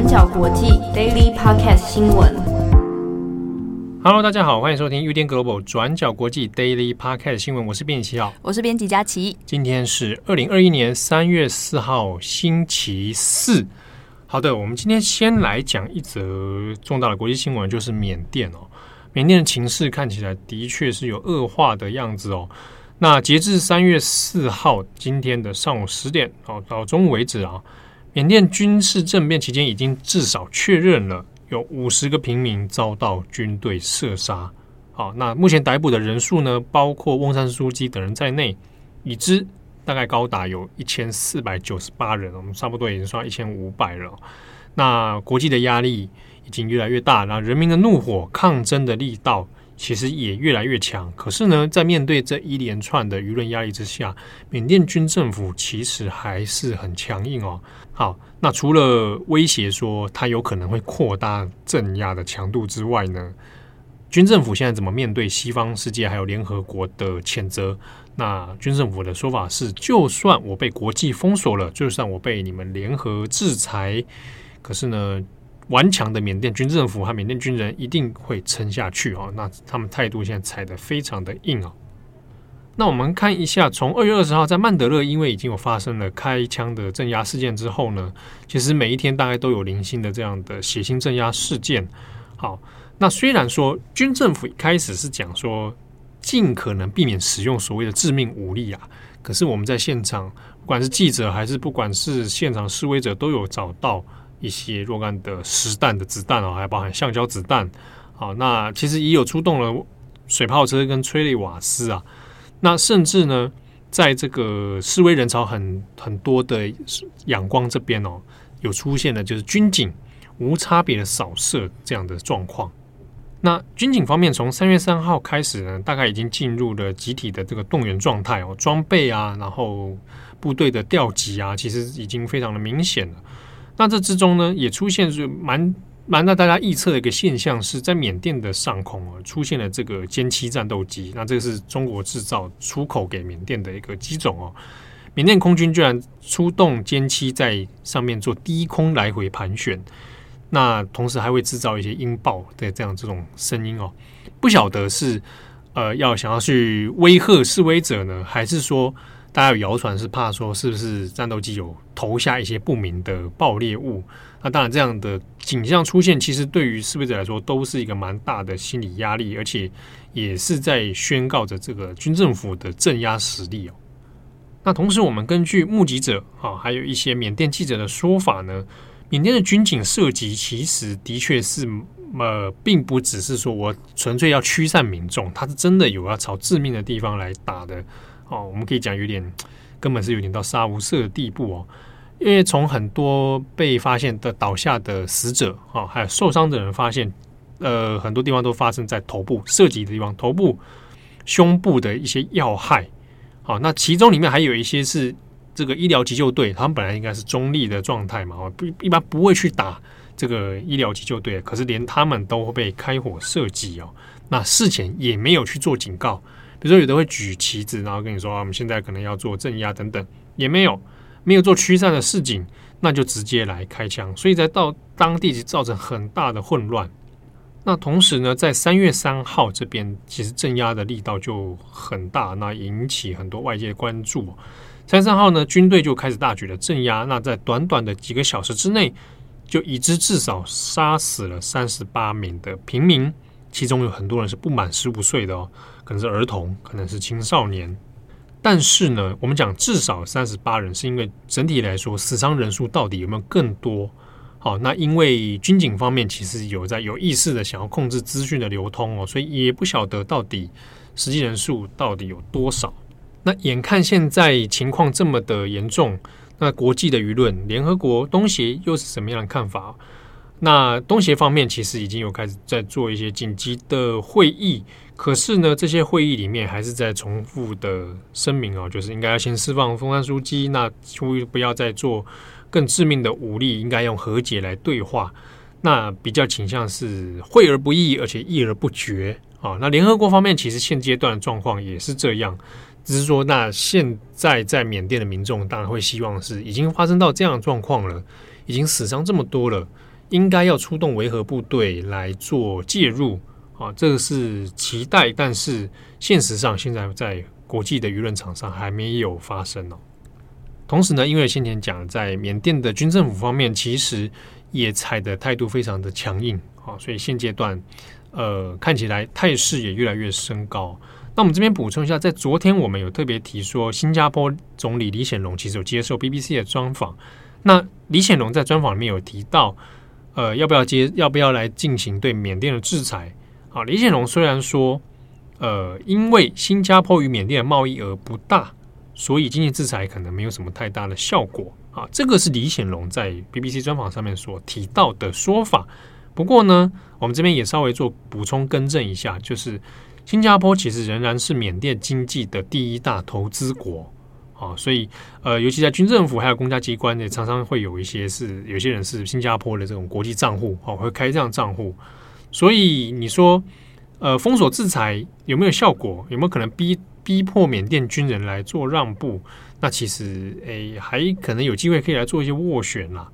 转角国际 Daily Podcast 新闻。Hello，大家好，欢迎收听 UDN Global 转角国际 Daily Podcast 新闻。我是编辑七号，我是编辑佳琪。今天是二零二一年三月四号，星期四。好的，我们今天先来讲一则重大的国际新闻，就是缅甸哦。缅甸的情势看起来的确是有恶化的样子哦。那截至三月四号今天的上午十点哦到中午为止啊。缅甸军事政变期间，已经至少确认了有五十个平民遭到军队射杀。好，那目前逮捕的人数呢，包括翁山苏姬等人在内，已知大概高达有一千四百九十八人。我们差不多已经算一千五百了。那国际的压力已经越来越大，那人民的怒火、抗争的力道。其实也越来越强，可是呢，在面对这一连串的舆论压力之下，缅甸军政府其实还是很强硬哦。好，那除了威胁说他有可能会扩大镇压的强度之外呢，军政府现在怎么面对西方世界还有联合国的谴责？那军政府的说法是，就算我被国际封锁了，就算我被你们联合制裁，可是呢，顽强的缅甸军政府和缅甸军人一定会撑下去哦。那他们态度现在踩得非常的硬哦。那我们看一下，从二月二十号在曼德勒，因为已经有发生了开枪的镇压事件之后呢，其实每一天大概都有零星的这样的血腥镇压事件。好，那虽然说军政府一开始是讲说尽可能避免使用所谓的致命武力啊，可是我们在现场，不管是记者还是不管是现场示威者，都有找到。一些若干的实弹的子弹哦，还包含橡胶子弹。好，那其实也有出动了水炮车跟催泪瓦斯啊。那甚至呢，在这个示威人潮很很多的仰光这边哦，有出现的就是军警无差别的扫射这样的状况。那军警方面，从三月三号开始呢，大概已经进入了集体的这个动员状态哦，装备啊，然后部队的调集啊，其实已经非常的明显了。那这之中呢，也出现是蛮蛮让大家预测的一个现象，是在缅甸的上空啊，出现了这个歼七战斗机。那这个是中国制造，出口给缅甸的一个机种哦。缅甸空军居然出动歼七在上面做低空来回盘旋，那同时还会制造一些音爆的这样这种声音哦。不晓得是呃要想要去威吓示威者呢，还是说？大家有谣传是怕说是不是战斗机有投下一些不明的爆裂物？那当然，这样的景象出现，其实对于示威者来说都是一个蛮大的心理压力，而且也是在宣告着这个军政府的镇压实力哦。那同时，我们根据目击者啊，还有一些缅甸记者的说法呢，缅甸的军警射击其实的确是呃，并不只是说我纯粹要驱散民众，他是真的有要朝致命的地方来打的。哦，我们可以讲有点，根本是有点到杀无赦的地步哦。因为从很多被发现的倒下的死者啊，还有受伤的人发现，呃，很多地方都发生在头部射击的地方，头部、胸部的一些要害。好，那其中里面还有一些是这个医疗急救队，他们本来应该是中立的状态嘛，不一般不会去打这个医疗急救队，可是连他们都会被开火射击哦。那事前也没有去做警告。比如说，有的会举旗子，然后跟你说啊，我们现在可能要做镇压等等，也没有，没有做驱散的示警，那就直接来开枪，所以在到当地就造成很大的混乱。那同时呢，在三月三号这边，其实镇压的力道就很大，那引起很多外界关注。三月三号呢，军队就开始大举的镇压，那在短短的几个小时之内，就已知至少杀死了三十八名的平民，其中有很多人是不满十五岁的哦。可能是儿童，可能是青少年，但是呢，我们讲至少三十八人，是因为整体来说死伤人数到底有没有更多？好，那因为军警方面其实有在有意识的想要控制资讯的流通哦，所以也不晓得到底实际人数到底有多少。那眼看现在情况这么的严重，那国际的舆论，联合国、东协又是什么样的看法？那东协方面其实已经有开始在做一些紧急的会议，可是呢，这些会议里面还是在重复的声明哦，就是应该要先释放封山书记，那呼吁不要再做更致命的武力，应该用和解来对话。那比较倾向是会而不议，而且议而不决啊。那联合国方面其实现阶段的状况也是这样，只是说那现在在缅甸的民众当然会希望是已经发生到这样的状况了，已经死伤这么多了。应该要出动维和部队来做介入啊，这个是期待，但是现实上现在在国际的舆论场上还没有发生哦。同时呢，因为先前讲在缅甸的军政府方面，其实也采的态度非常的强硬啊，所以现阶段呃看起来态势也越来越升高。那我们这边补充一下，在昨天我们有特别提说，新加坡总理李显龙其实有接受 BBC 的专访。那李显龙在专访里面有提到，呃，要不要接，要不要来进行对缅甸的制裁？啊，李显龙虽然说，呃，因为新加坡与缅甸的贸易额不大，所以经济制裁可能没有什么太大的效果。啊，这个是李显龙在 BBC 专访上面所提到的说法。不过呢，我们这边也稍微做补充更正一下，就是。新加坡其实仍然是缅甸经济的第一大投资国啊，所以呃，尤其在军政府还有公家机关也常常会有一些是有些人是新加坡的这种国际账户哦，会开这样账户。所以你说呃，封锁制裁有没有效果？有没有可能逼逼迫缅甸军人来做让步？那其实诶，还可能有机会可以来做一些斡旋啦。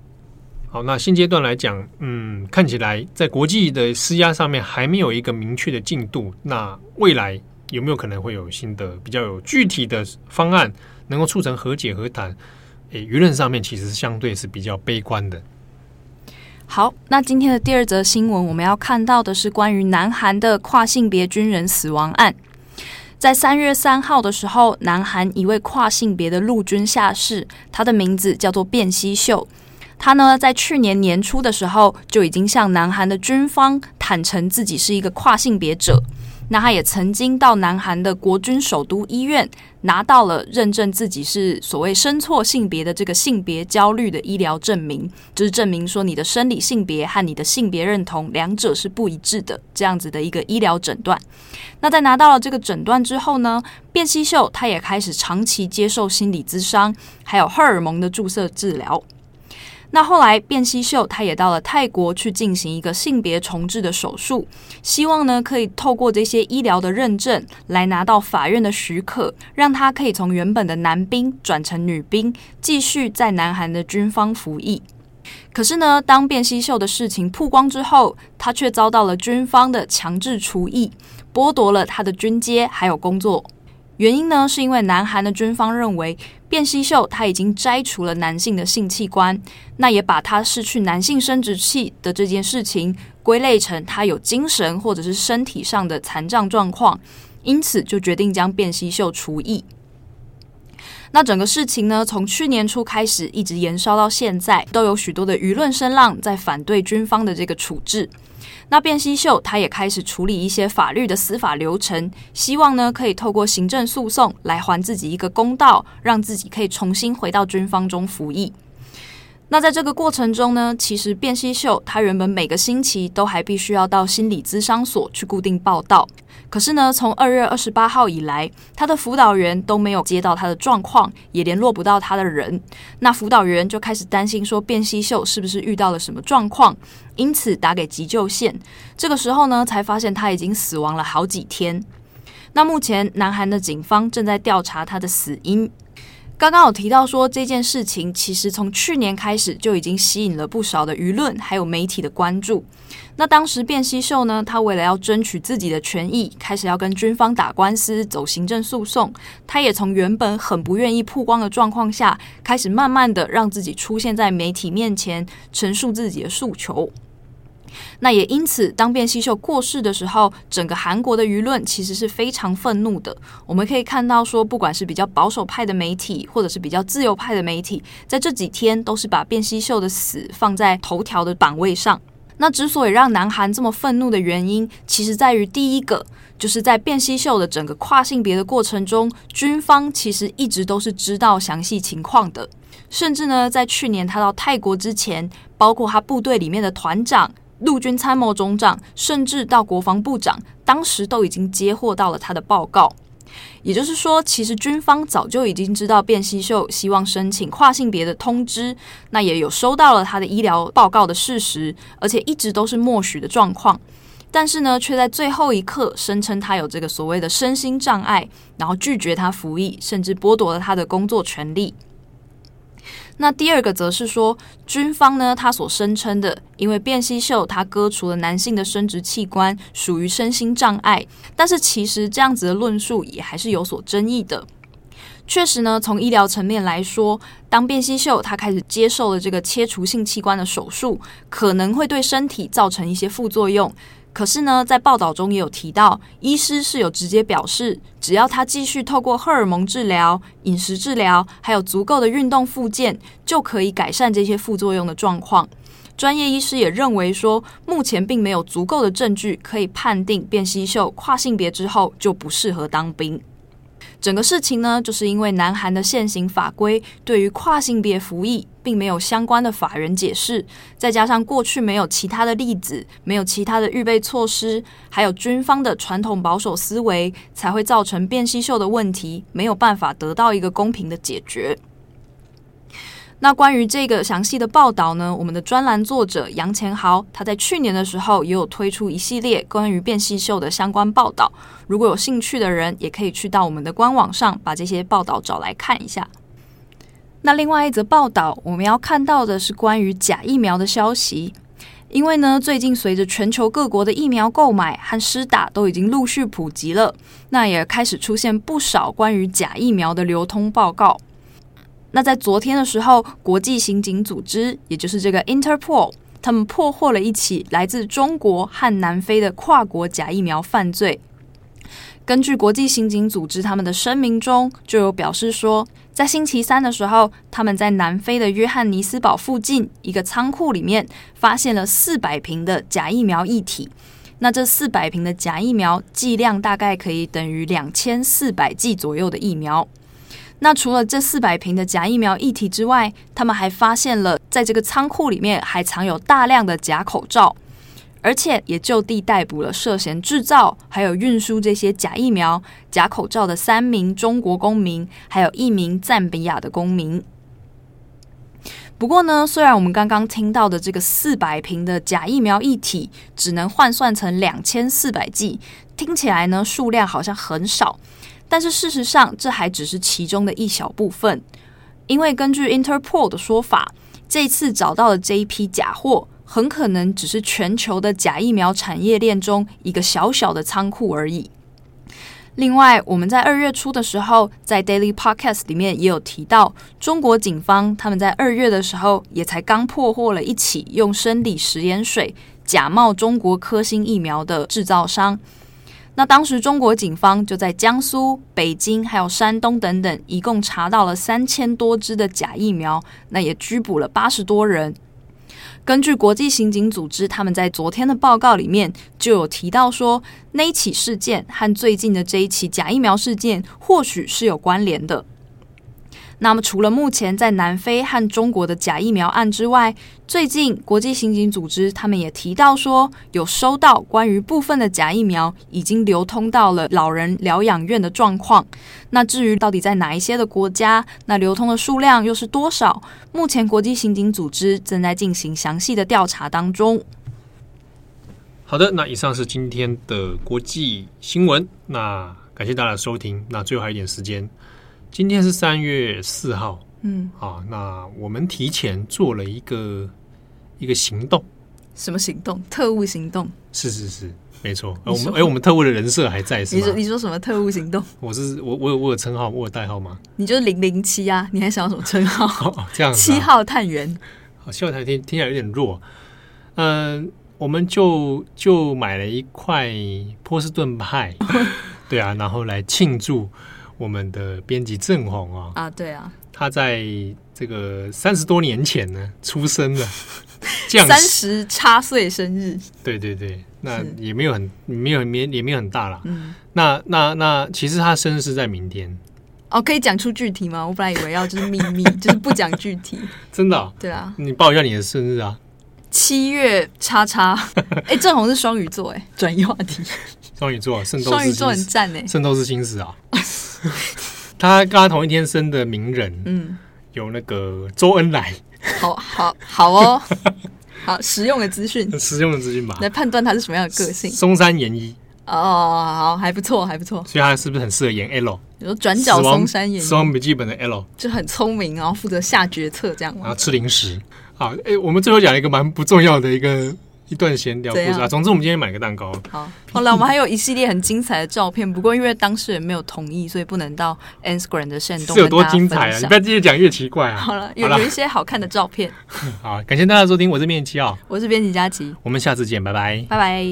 好，那现阶段来讲，嗯，看起来在国际的施压上面还没有一个明确的进度。那未来有没有可能会有新的、比较有具体的方案，能够促成和解和谈？诶，舆论上面其实相对是比较悲观的。好，那今天的第二则新闻，我们要看到的是关于南韩的跨性别军人死亡案。在三月三号的时候，南韩一位跨性别的陆军下士，他的名字叫做卞熙秀。他呢，在去年年初的时候就已经向南韩的军方坦诚自己是一个跨性别者。那他也曾经到南韩的国军首都医院拿到了认证自己是所谓生错性别的这个性别焦虑的医疗证明，就是证明说你的生理性别和你的性别认同两者是不一致的这样子的一个医疗诊断。那在拿到了这个诊断之后呢，卞熙秀他也开始长期接受心理咨商，还有荷尔蒙的注射治疗。那后来，卞熙秀他也到了泰国去进行一个性别重置的手术，希望呢可以透过这些医疗的认证来拿到法院的许可，让他可以从原本的男兵转成女兵，继续在南韩的军方服役。可是呢，当卞熙秀的事情曝光之后，他却遭到了军方的强制除役，剥夺了他的军阶还有工作。原因呢，是因为南韩的军方认为卞熙秀他已经摘除了男性的性器官，那也把他失去男性生殖器的这件事情归类成他有精神或者是身体上的残障状况，因此就决定将卞熙秀除役。那整个事情呢，从去年初开始一直延烧到现在，都有许多的舆论声浪在反对军方的这个处置。那卞熙秀他也开始处理一些法律的司法流程，希望呢可以透过行政诉讼来还自己一个公道，让自己可以重新回到军方中服役。那在这个过程中呢，其实卞熙秀他原本每个星期都还必须要到心理咨商所去固定报到，可是呢，从二月二十八号以来，他的辅导员都没有接到他的状况，也联络不到他的人。那辅导员就开始担心说，卞熙秀是不是遇到了什么状况，因此打给急救线。这个时候呢，才发现他已经死亡了好几天。那目前南韩的警方正在调查他的死因。刚刚有提到说，这件事情其实从去年开始就已经吸引了不少的舆论还有媒体的关注。那当时卞熙秀呢，他为了要争取自己的权益，开始要跟军方打官司，走行政诉讼。他也从原本很不愿意曝光的状况下，开始慢慢的让自己出现在媒体面前，陈述自己的诉求。那也因此，当卞熙秀过世的时候，整个韩国的舆论其实是非常愤怒的。我们可以看到，说不管是比较保守派的媒体，或者是比较自由派的媒体，在这几天都是把卞熙秀的死放在头条的版位上。那之所以让南韩这么愤怒的原因，其实在于第一个，就是在卞熙秀的整个跨性别的过程中，军方其实一直都是知道详细情况的，甚至呢，在去年他到泰国之前，包括他部队里面的团长。陆军参谋总长，甚至到国防部长，当时都已经接获到了他的报告。也就是说，其实军方早就已经知道卞熙秀希望申请跨性别的通知，那也有收到了他的医疗报告的事实，而且一直都是默许的状况。但是呢，却在最后一刻声称他有这个所谓的身心障碍，然后拒绝他服役，甚至剥夺了他的工作权利。那第二个则是说，军方呢，他所声称的，因为卞熙秀他割除了男性的生殖器官，属于身心障碍。但是其实这样子的论述也还是有所争议的。确实呢，从医疗层面来说，当卞熙秀他开始接受了这个切除性器官的手术，可能会对身体造成一些副作用。可是呢，在报道中也有提到，医师是有直接表示，只要他继续透过荷尔蒙治疗、饮食治疗，还有足够的运动复健，就可以改善这些副作用的状况。专业医师也认为说，目前并没有足够的证据可以判定变性秀跨性别之后就不适合当兵。整个事情呢，就是因为南韩的现行法规对于跨性别服役并没有相关的法人解释，再加上过去没有其他的例子，没有其他的预备措施，还有军方的传统保守思维，才会造成辨析秀的问题没有办法得到一个公平的解决。那关于这个详细的报道呢，我们的专栏作者杨前豪，他在去年的时候也有推出一系列关于卞熙秀的相关报道。如果有兴趣的人，也可以去到我们的官网上把这些报道找来看一下。那另外一则报道，我们要看到的是关于假疫苗的消息，因为呢，最近随着全球各国的疫苗购买和施打都已经陆续普及了，那也开始出现不少关于假疫苗的流通报告。那在昨天的时候，国际刑警组织，也就是这个 Interpol，他们破获了一起来自中国和南非的跨国假疫苗犯罪。根据国际刑警组织他们的声明中，就有表示说，在星期三的时候，他们在南非的约翰尼斯堡附近一个仓库里面，发现了四百瓶的假疫苗一体。那这四百瓶的假疫苗剂量大概可以等于两千四百剂左右的疫苗。那除了这四百瓶的假疫苗一体之外，他们还发现了在这个仓库里面还藏有大量的假口罩，而且也就地逮捕了涉嫌制造还有运输这些假疫苗、假口罩的三名中国公民，还有一名赞比亚的公民。不过呢，虽然我们刚刚听到的这个四百瓶的假疫苗一体只能换算成两千四百剂，听起来呢数量好像很少。但是事实上，这还只是其中的一小部分，因为根据 Interpol 的说法，这次找到的这一批假货，很可能只是全球的假疫苗产业链中一个小小的仓库而已。另外，我们在二月初的时候，在 Daily Podcast 里面也有提到，中国警方他们在二月的时候，也才刚破获了一起用生理食盐水假冒中国科兴疫苗的制造商。那当时中国警方就在江苏、北京还有山东等等，一共查到了三千多支的假疫苗，那也拘捕了八十多人。根据国际刑警组织，他们在昨天的报告里面就有提到说，那一起事件和最近的这一起假疫苗事件，或许是有关联的。那么，除了目前在南非和中国的假疫苗案之外，最近国际刑警组织他们也提到说，有收到关于部分的假疫苗已经流通到了老人疗养院的状况。那至于到底在哪一些的国家，那流通的数量又是多少？目前国际刑警组织正在进行详细的调查当中。好的，那以上是今天的国际新闻。那感谢大家的收听。那最后还有一点时间。今天是三月四号，嗯，啊，那我们提前做了一个一个行动，什么行动？特务行动？是是是，没错。我们哎，我们特务的人设还在是吗？你说你说什么特务行动？我是我我有我有称号，我有代号吗？你就是零零七啊？你还想要什么称号？哦，这样子，七号探员。好，七号探员听听起来有点弱。嗯，我们就就买了一块波士顿派，对啊，然后来庆祝。我们的编辑郑红啊，啊，对啊，他在这个三十多年前呢出生的，三十差岁生日，对对对，那也没有很没有没也没有很大了，嗯，那那那其实他生日是在明天，哦，可以讲出具体吗？我本来以为要就是秘密，就是不讲具体，真的，对啊，你报一下你的生日啊，七月叉叉，哎，郑红是双鱼座，哎，转移话题，双鱼座，圣斗士，双鱼座很赞哎，圣斗士星矢啊。他跟他同一天生的名人，嗯，有那个周恩来，好好好哦，好实用的资讯，实用的资讯吧，来判断他是什么样的个性。松山研一，哦，好，还不错，还不错，所以他是不是很适合演 L？你说转角松山演员，死亡笔记本的 L 就很聪明，然后负责下决策这样吗？然后吃零食。好，哎，我们最后讲了一个蛮不重要的一个。一段闲聊故事啊！总之，我们今天买个蛋糕。好，后来我们还有一系列很精彩的照片，不过因为当事人没有同意，所以不能到 Instagram 的限动。是有多精彩啊！你不要越讲越奇怪啊！好了，有有一些好看的照片。好，感谢大家收听，我是编辑七号，我是编辑佳琪，我们下次见，拜拜，拜拜。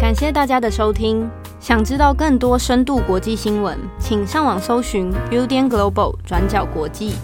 感谢大家的收听。想知道更多深度国际新闻，请上网搜寻 Udan Global 转角国际。